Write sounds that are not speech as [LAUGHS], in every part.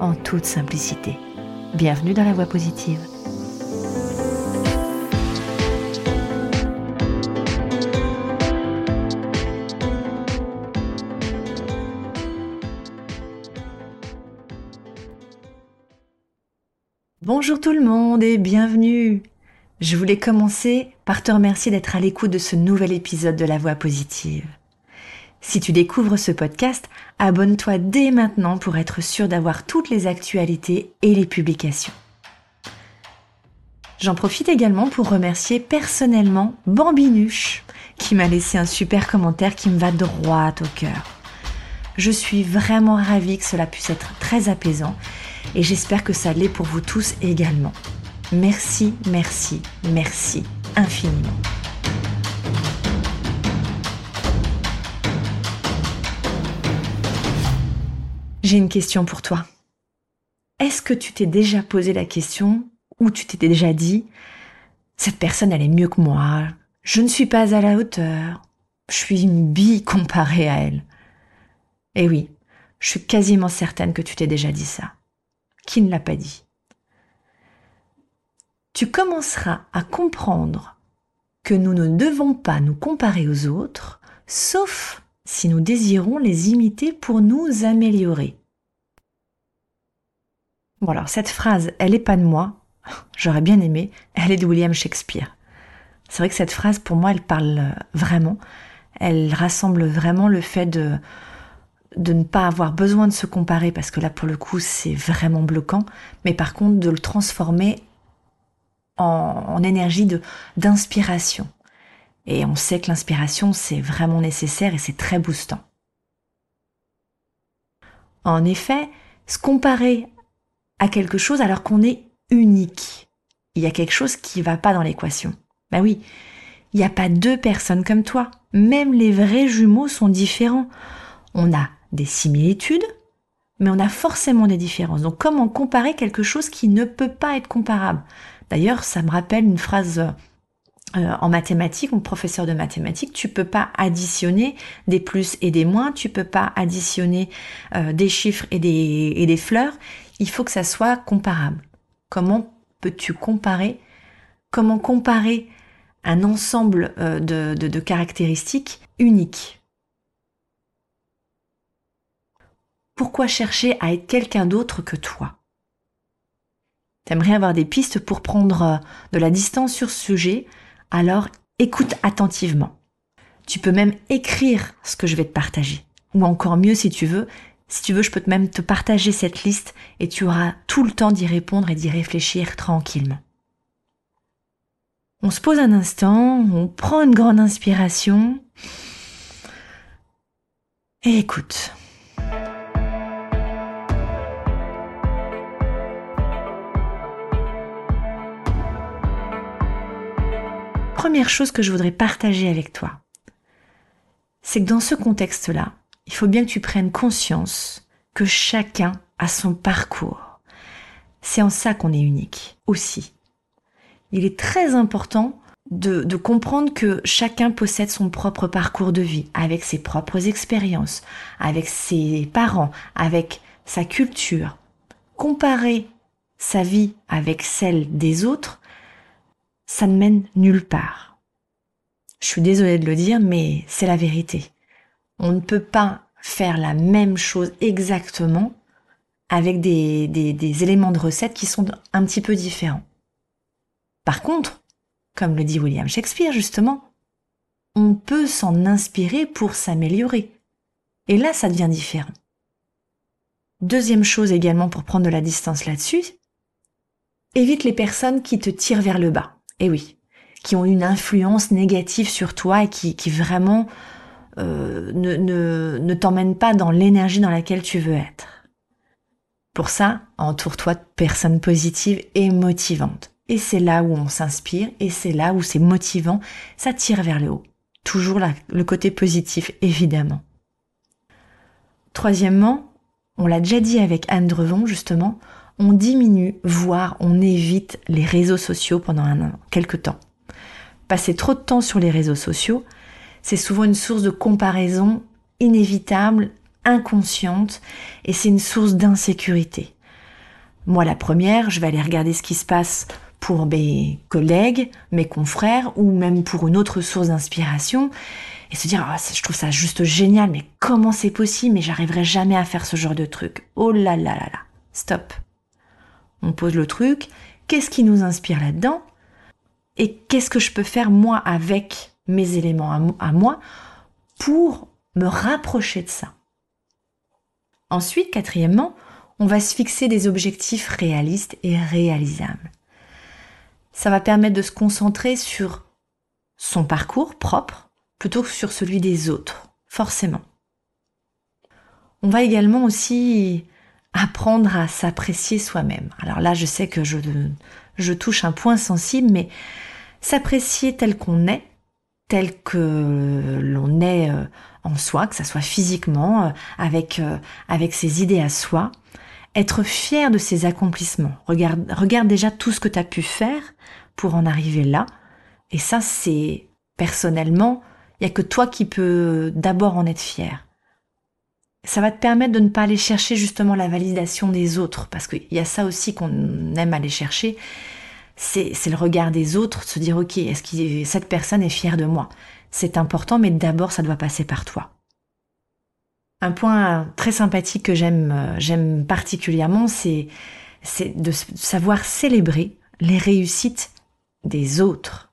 en toute simplicité. Bienvenue dans la voie positive. Bonjour tout le monde et bienvenue. Je voulais commencer par te remercier d'être à l'écoute de ce nouvel épisode de La Voix positive. Si tu découvres ce podcast, abonne-toi dès maintenant pour être sûr d'avoir toutes les actualités et les publications. J'en profite également pour remercier personnellement Bambinuche qui m'a laissé un super commentaire qui me va droit au cœur. Je suis vraiment ravie que cela puisse être très apaisant et j'espère que ça l'est pour vous tous également. Merci, merci, merci infiniment. J'ai une question pour toi. Est-ce que tu t'es déjà posé la question ou tu t'es déjà dit cette personne elle est mieux que moi, je ne suis pas à la hauteur, je suis une bille comparée à elle? Eh oui, je suis quasiment certaine que tu t'es déjà dit ça qui ne l'a pas dit? Tu commenceras à comprendre que nous ne devons pas nous comparer aux autres, sauf si nous désirons les imiter pour nous améliorer. Bon alors cette phrase, elle n'est pas de moi, j'aurais bien aimé, elle est de William Shakespeare. C'est vrai que cette phrase, pour moi, elle parle vraiment, elle rassemble vraiment le fait de, ne pas avoir besoin de se comparer parce que là pour le coup c'est vraiment bloquant, mais par contre de le transformer en, énergie de d'inspiration. Et on sait que l'inspiration c'est vraiment nécessaire et c'est très boostant. En effet, se comparer quelque chose alors qu'on est unique, il y a quelque chose qui va pas dans l'équation. Ben oui, il n'y a pas deux personnes comme toi. Même les vrais jumeaux sont différents. On a des similitudes, mais on a forcément des différences. Donc comment comparer quelque chose qui ne peut pas être comparable? D'ailleurs, ça me rappelle une phrase euh, en mathématiques, mon professeur de mathématiques, tu peux pas additionner des plus et des moins, tu peux pas additionner euh, des chiffres et et des fleurs, il faut que ça soit comparable. Comment peux-tu comparer Comment comparer un ensemble euh, de, de, caractéristiques uniques? Pourquoi chercher à être quelqu'un d'autre que toi? T'aimerais avoir des pistes pour prendre euh, de la distance sur ce sujet? Alors écoute attentivement. Tu peux même écrire ce que je vais te partager. Ou encore mieux si tu veux, si tu veux, je peux même te partager cette liste et tu auras tout le temps d'y répondre et d'y réfléchir tranquillement. On se pose un instant, on prend une grande inspiration et écoute. première chose que je voudrais partager avec toi, c'est que dans ce contexte-là, il faut bien que tu prennes conscience que chacun a son parcours. C'est en ça qu'on est unique aussi. Il est très important de, comprendre que chacun possède son propre parcours de vie, avec ses propres expériences, avec ses parents, avec sa culture. Comparer sa vie avec celle des autres, ça ne mène nulle part. Je suis désolée de le dire, mais c'est la vérité. On ne peut pas faire la même chose exactement avec des, éléments de recette qui sont un petit peu différents. Par contre, comme le dit William Shakespeare justement, on peut s'en inspirer pour s'améliorer. Et là, ça devient différent. Deuxième chose également pour prendre de la distance là-dessus, évite les personnes qui te tirent vers le bas. Eh oui, qui ont une influence négative sur toi et qui vraiment euh, ne, ne, ne t'emmènent pas dans l'énergie dans laquelle tu veux être. Pour ça, entoure-toi de personnes positives et motivantes. Et c'est là où on s'inspire, et c'est là où c'est motivant, ça tire vers le haut. Toujours le côté positif, évidemment. Troisièmement, on l'a déjà dit avec Anne Drevon, justement, on diminue, voire on évite les réseaux sociaux pendant un, quelques temps. Passer trop de temps sur les réseaux sociaux, c'est souvent une source de comparaison inévitable, inconsciente, et c'est une source d'insécurité. Moi, la première, je vais aller regarder ce qui se passe pour mes collègues, mes confrères, ou même pour une autre source d'inspiration, et se dire, ah, je trouve ça juste génial, mais comment c'est possible, mais j'arriverai jamais à faire ce genre de truc. Oh là là là là. Stop. On pose le truc, qu'est-ce qui nous inspire là-dedans? Et qu'est-ce que je peux faire moi avec mes éléments à moi pour me rapprocher de ça Ensuite, quatrièmement, on va se fixer des objectifs réalistes et réalisables. Ça va permettre de se concentrer sur son parcours propre plutôt que sur celui des autres, forcément. On va également aussi apprendre à s'apprécier soi-même. Alors là, je sais que je, touche un point sensible, mais s'apprécier tel qu'on est, tel que l'on est euh, en soi, que ça soit physiquement, euh, avec, euh, avec ses idées à soi, être fier de ses accomplissements. Regarde, regarde déjà tout ce que tu as pu faire pour en arriver là. Et ça, c'est personnellement, il n'y a que toi qui peux d'abord en être fier ça va te permettre de ne pas aller chercher justement la validation des autres, parce qu'il y a ça aussi qu'on aime aller chercher, c'est le regard des autres, se dire ok, est-ce que cette personne est fière de moi? C'est important, mais d'abord ça doit passer par toi. Un point très sympathique que j'aime j'aime particulièrement, c'est de savoir célébrer les réussites des autres.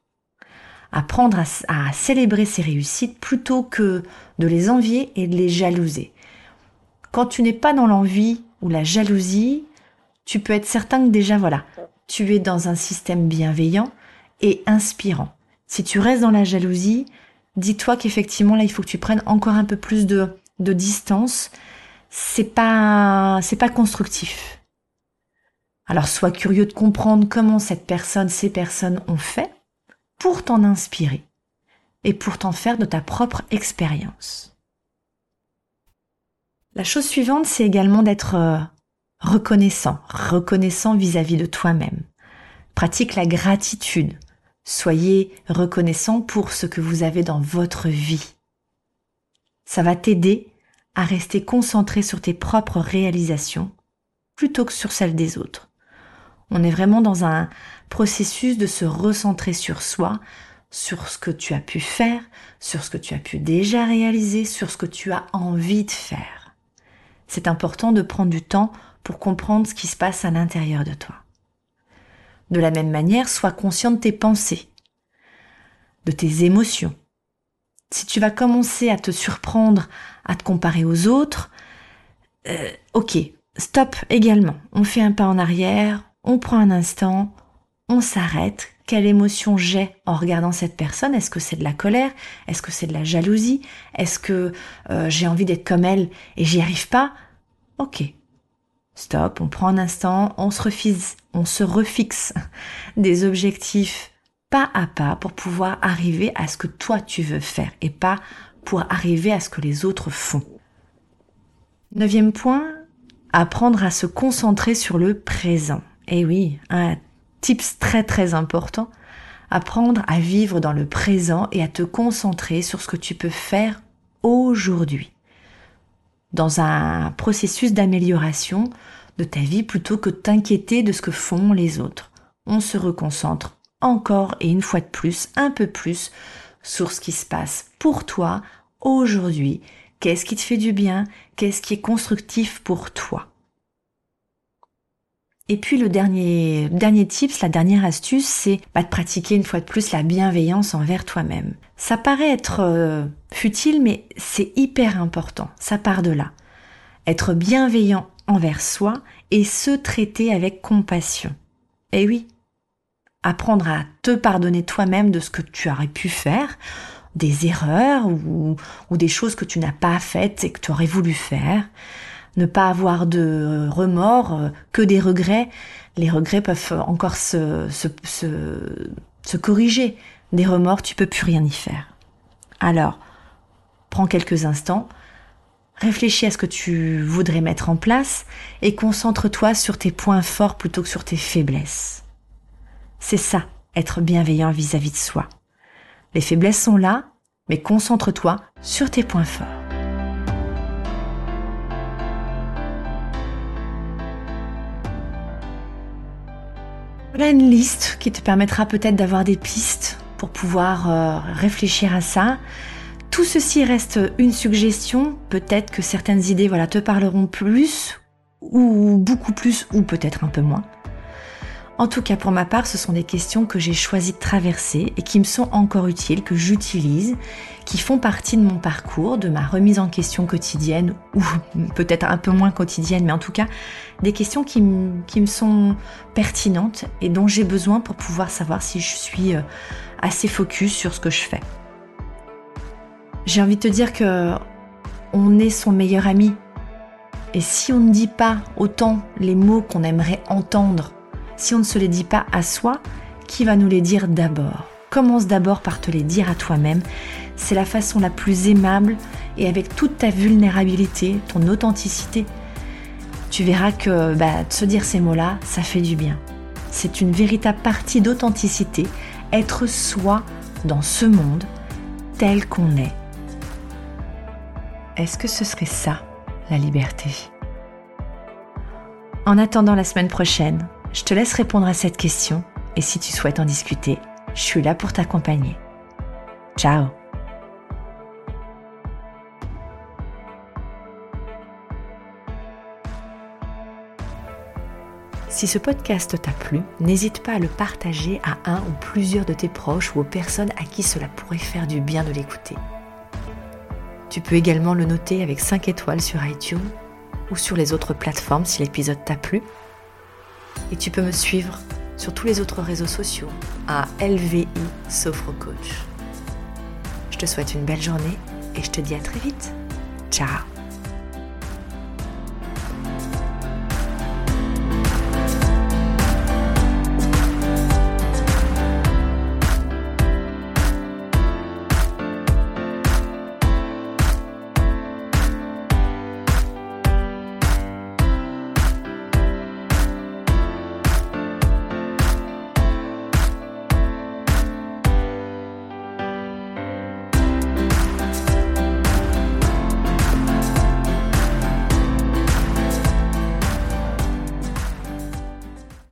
Apprendre à célébrer ces réussites plutôt que de les envier et de les jalouser. Quand tu n'es pas dans l'envie ou la jalousie, tu peux être certain que déjà, voilà, tu es dans un système bienveillant et inspirant. Si tu restes dans la jalousie, dis-toi qu'effectivement, là, il faut que tu prennes encore un peu plus de, distance. C'est pas, c'est pas constructif. Alors, sois curieux de comprendre comment cette personne, ces personnes ont fait pour t'en inspirer et pour t'en faire de ta propre expérience. La chose suivante, c'est également d'être euh, reconnaissant, reconnaissant vis-à-vis de toi-même. Pratique la gratitude. Soyez reconnaissant pour ce que vous avez dans votre vie. Ça va t'aider à rester concentré sur tes propres réalisations plutôt que sur celles des autres. On est vraiment dans un processus de se recentrer sur soi, sur ce que tu as pu faire, sur ce que tu as pu déjà réaliser, sur ce que tu as envie de faire c'est important de prendre du temps pour comprendre ce qui se passe à l'intérieur de toi. De la même manière, sois conscient de tes pensées, de tes émotions. Si tu vas commencer à te surprendre, à te comparer aux autres, euh, ok, stop également. On fait un pas en arrière, on prend un instant, on s'arrête. Quelle émotion j'ai en regardant cette personne? Est-ce que c'est de la colère? Est-ce que c'est de la jalousie? Est-ce que euh, j'ai envie d'être comme elle et j'y arrive pas? Ok. Stop, on prend un instant, on se refixe, on se refixe [LAUGHS] des objectifs pas à pas pour pouvoir arriver à ce que toi tu veux faire et pas pour arriver à ce que les autres font. Neuvième point, apprendre à se concentrer sur le présent. Eh oui, tips très très important, apprendre à vivre dans le présent et à te concentrer sur ce que tu peux faire aujourd'hui dans un processus d'amélioration de ta vie plutôt que de t'inquiéter de ce que font les autres. On se reconcentre encore et une fois de plus, un peu plus, sur ce qui se passe pour toi aujourd'hui. Qu'est-ce qui te fait du bien? Qu'est-ce qui est constructif pour toi? Et puis le dernier, dernier tips, la dernière astuce, c'est bah, de pratiquer une fois de plus la bienveillance envers toi-même. Ça paraît être euh, futile, mais c'est hyper important. Ça part de là. Être bienveillant envers soi et se traiter avec compassion. Eh oui. Apprendre à te pardonner toi-même de ce que tu aurais pu faire, des erreurs ou, ou des choses que tu n'as pas faites et que tu aurais voulu faire ne pas avoir de remords, euh, que des regrets. Les regrets peuvent encore se, corriger. Des remords, tu peux plus rien y faire. Alors, prends quelques instants, réfléchis à ce que tu voudrais mettre en place et concentre-toi sur tes points forts plutôt que sur tes faiblesses. C'est ça, être bienveillant vis-à-vis -vis de soi. Les faiblesses sont là, mais concentre-toi sur tes points forts. Une liste qui te permettra peut-être d'avoir des pistes pour pouvoir euh, réfléchir à ça. Tout ceci reste une suggestion. Peut-être que certaines idées voilà, te parleront plus, ou beaucoup plus, ou peut-être un peu moins. En tout cas, pour ma part, ce sont des questions que j'ai choisi de traverser et qui me sont encore utiles, que j'utilise, qui font partie de mon parcours, de ma remise en question quotidienne, ou [LAUGHS] peut-être un peu moins quotidienne, mais en tout cas, des questions qui, me sont pertinentes et dont j'ai besoin pour pouvoir savoir si je suis euh, assez focus sur ce que je fais. J'ai envie de te dire que on est son meilleur ami. Et si on ne dit pas autant les mots qu'on aimerait entendre si on ne se les dit pas à soi, qui va nous les dire d'abord? Commence d'abord par te les dire à toi-même. C'est la façon la plus aimable et avec toute ta vulnérabilité, ton authenticité, tu verras que bah, se dire ces mots-là, ça fait du bien. C'est une véritable partie d'authenticité, être soi dans ce monde tel qu'on est. Est-ce que ce serait ça, la liberté? En attendant la semaine prochaine, je te laisse répondre à cette question et si tu souhaites en discuter, je suis là pour t'accompagner. Ciao Si ce podcast t'a plu, n'hésite pas à le partager à un ou plusieurs de tes proches ou aux personnes à qui cela pourrait faire du bien de l'écouter. Tu peux également le noter avec 5 étoiles sur iTunes ou sur les autres plateformes si l'épisode t'a plu et tu peux me suivre sur tous les autres réseaux sociaux à LVI Sophro Coach. Je te souhaite une belle journée et je te dis à très vite. Ciao